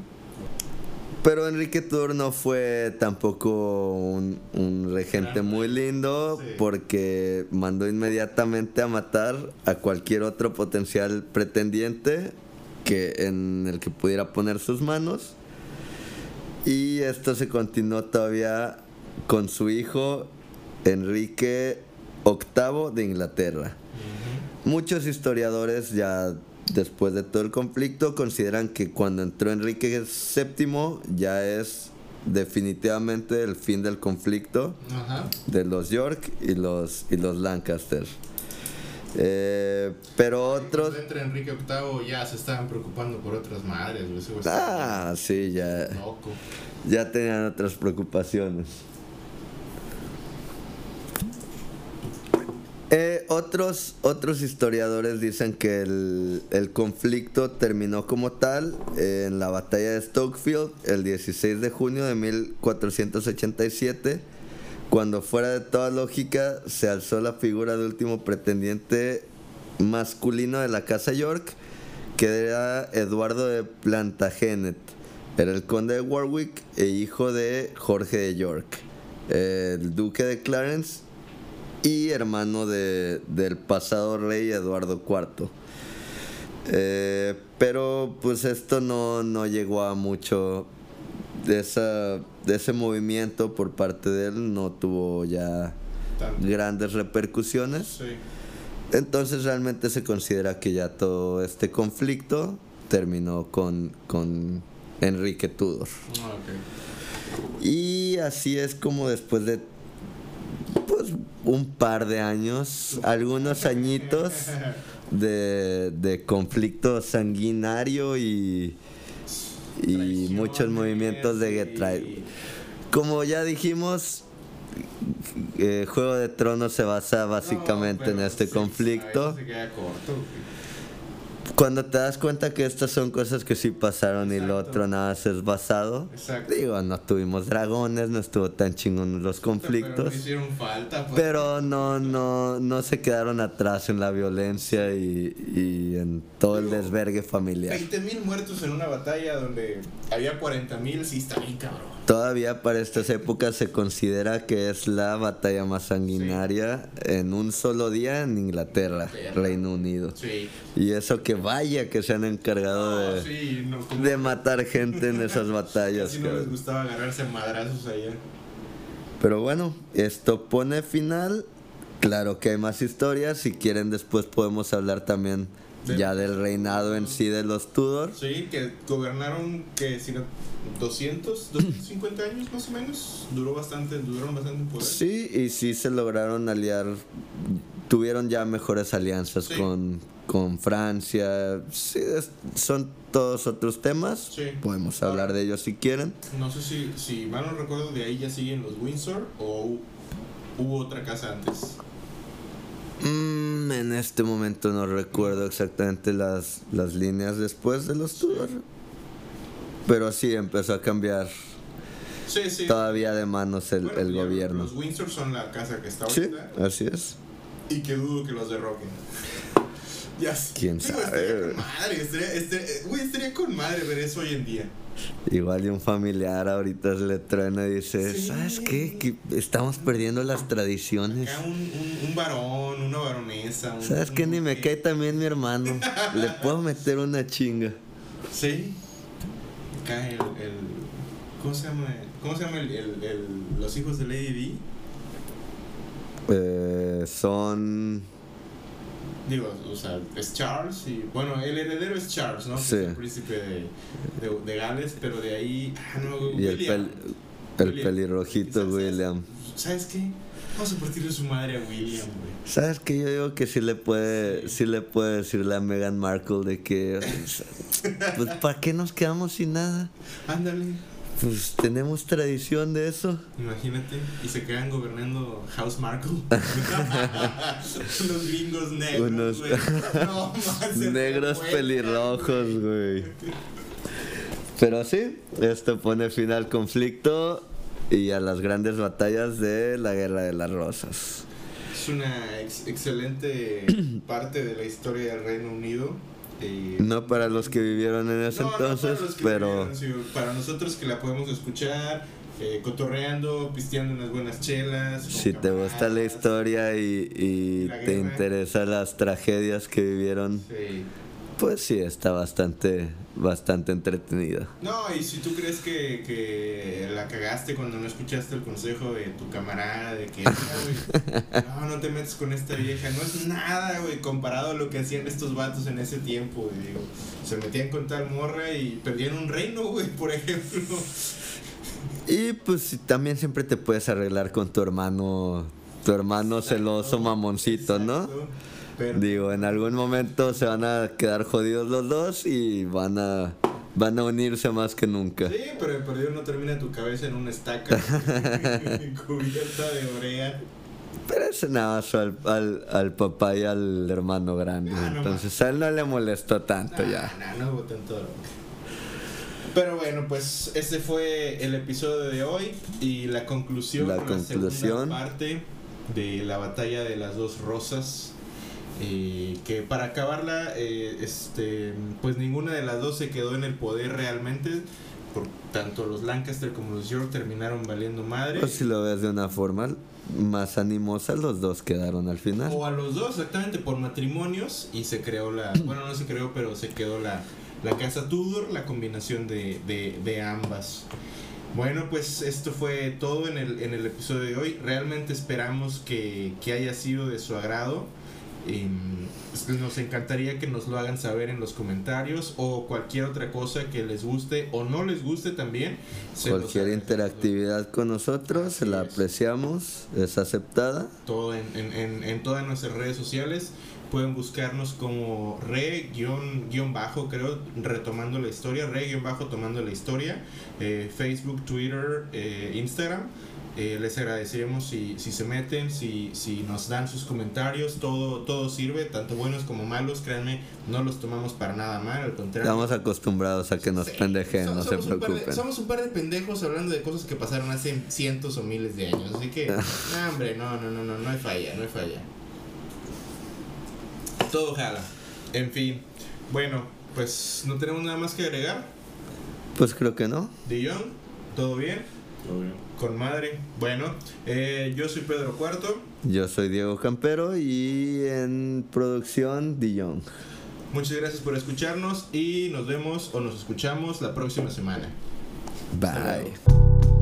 Pero Enrique Tudor no fue tampoco un, un regente muy lindo Sí. porque mandó inmediatamente a matar a cualquier otro potencial pretendiente que en el que pudiera poner sus manos. Y esto se continuó todavía con su hijo Enrique VIII de Inglaterra. Muchos historiadores ya después de todo el conflicto consideran que cuando entró Enrique VII ya es definitivamente el fin del conflicto Ajá. de los York y los, y los Lancaster. Eh, pero otros... Cuando entra Enrique VIII ya se estaban preocupando por otras madres, Ah, sí, ya, loco. ya tenían otras preocupaciones. Eh, otros, otros historiadores dicen que el, el conflicto terminó como tal en la batalla de Stokefield el 16 de junio de 1487, cuando fuera de toda lógica se alzó la figura de último pretendiente masculino de la casa York, que era Eduardo de Plantagenet. Era el conde de Warwick e hijo de Jorge de York, el duque de Clarence y hermano de- del pasado rey Eduardo IV. Eh, pero pues esto no, no llegó a mucho de, esa, de ese movimiento por parte de él, no tuvo ya Tanto. grandes repercusiones. Sí. Entonces realmente se considera que ya todo este conflicto terminó con, con Enrique Tudor. Ah. Y así es como después de un par de años, algunos añitos de, de conflicto sanguinario y, muchos movimientos de tra- Como ya dijimos, eh, Juego de Tronos se basa básicamente No, en este conflicto. se queda corto. Cuando te das cuenta que estas son cosas que sí pasaron y lo Exacto. otro nada más es basado. Exacto. Digo, no tuvimos dragones, no estuvo tan chingón los Pero conflictos. no hicieron falta, pues. Pero no, no, no se quedaron atrás en la violencia y, y en todo el Digo, desvergue familiar. 20 mil muertos en una batalla donde había 40 mil, sí está bien cabrón. Todavía para estas épocas se considera que es la batalla más sanguinaria en un solo día en Inglaterra. Reino Unido. Sí. Y eso que vaya que se han encargado No, de, no, matar gente en esas batallas. Casi no les gustaba agarrarse a madrazos allá. Pero bueno, esto pone final. Claro que hay más historias. Si quieren, después podemos hablar también De- ya del reinado en sí de los Tudor. Sí, que gobernaron, que si no, 200, 250 años más o menos. Duró bastante, duraron bastante en poder. Sí, y sí se lograron aliar. Tuvieron ya mejores alianzas Sí. con, con Francia. Sí, es- son todos otros temas. Sí. Podemos hablar de ellos si quieren. No sé si, si mal no recuerdo, de ahí ya siguen los Windsor o hu- hubo otra casa antes. Mm, en este momento no recuerdo exactamente las, las líneas después de los Tudor. Pero sí empezó a cambiar Sí, sí. todavía de manos el, Bueno, el gobierno. Los Windsor son la casa que está Sí, ahorita así es. y que dudo que los derroquen. Ya sé. ¿Quién Digo, sabe? Estaría con madre, estaría, estaría- güey, estaría con madre ver eso hoy en día. Igual y un familiar ahorita se le truena y dice, Sí. ¿sabes qué? Que estamos perdiendo las tradiciones. Acá un, un, un varón, una varonesa. un- ¿Sabes qué? Ni me cae también mi hermano. Le puedo meter una chinga. Sí. Acá el, el. ¿Cómo se llama? ¿Cómo se llama el, el, el- los hijos de Lady D? Eh, son... Digo, o sea, es Charles y. Bueno, el heredero es Charles, ¿no? Que Sí. Es el príncipe de, de, de Gales, pero de ahí. Ah, no, Y el, William. pel- el William. pelirrojito ¿Sabes- William. ¿Sabes qué? Vamos a partirle su madre a William, güey. ¿Sabes qué? Yo digo que sí le puede, Sí. sí le puede decirle a Meghan Markle de que... Pues, ¿para qué nos quedamos sin nada? Ándale. Pues tenemos tradición de eso. Imagínate, y se quedan gobernando House Markle. Unos gringos negros. Unos-. No, más Negros pelirrojos, güey. Pero sí, esto pone fin al conflicto y a las grandes batallas de la Guerra de las Rosas. Es una ex- excelente parte de la historia del Reino Unido. Eh, No para los que vivieron en ese no, no para entonces, que pero vivieron, sí, para nosotros que la podemos escuchar, eh, cotorreando, pisteando unas buenas chelas. si te gusta la historia y, y te interesan las tragedias que vivieron, Sí. Pues sí, está bastante, bastante entretenida. No, y si tú crees que, que la cagaste cuando no escuchaste el consejo de tu camarada, de que "Mira, güey, no, no te metes con esta vieja, no es nada, güey, comparado a lo que hacían estos vatos en ese tiempo, güey, digo, se metían con tal morra y perdían un reino, güey, por ejemplo. Y pues también siempre te puedes arreglar con tu hermano, tu hermano celoso mamoncito, ¿no? Pero, Digo, en algún momento se van a quedar jodidos los dos y van a van a unirse más que nunca. sí, pero el perdido no termina tu cabeza en una estaca cubierta de brea. Pero ese nada al, al, al papá y al hermano grande. Ah, no Entonces a él no le molestó tanto ya. No, no tanto. Pero bueno, pues este fue el episodio de hoy y la conclusión, La conclusión. segunda parte de la batalla de las dos rosas. Eh, que para acabarla, eh, este, pues ninguna de las dos se quedó en el poder realmente. Por tanto, los Lancaster como los York terminaron valiendo madre. Pues si lo ves de una forma más animosa, los dos quedaron al final. O a los dos, exactamente, por matrimonios. Y se creó la. Bueno, no se creó, pero se quedó la, la casa Tudor, la combinación de, de, de ambas. Bueno, pues esto fue todo en el, en el episodio de hoy. Realmente esperamos que, que haya sido de su agrado. Y, pues, nos encantaría que nos lo hagan saber en los comentarios o cualquier otra cosa que les guste o no les guste también. Cualquier interactividad con nosotros, Así la es. apreciamos, es aceptada. todo en, en, en, todas nuestras redes sociales. Pueden buscarnos como re guion, guion bajo, creo, retomando la historia, re guion bajo tomando la historia, eh, Facebook, Twitter, eh, Instagram. Eh, les agradeceríamos si, si se meten, si, si nos dan sus comentarios, todo, todo sirve, tanto buenos como malos, créanme, no los tomamos para nada mal, al contrario. Estamos acostumbrados a que nos Sí, pendejen, so- no se somos un par de- preocupen. somos un par de pendejos hablando de cosas que pasaron hace cientos o miles de años. Así que, no, hombre, no, no, no, no, no hay falla, no hay falla. Todo jala. En fin, bueno, pues no tenemos nada más que agregar. Pues creo que no. Dijon, ¿todo bien? Todo bien. Con madre. Bueno, eh, yo soy Pedro Cuarto. Yo soy Diego Campero y en producción Dijon. Muchas gracias por escucharnos y nos vemos o nos escuchamos la próxima semana. Bye.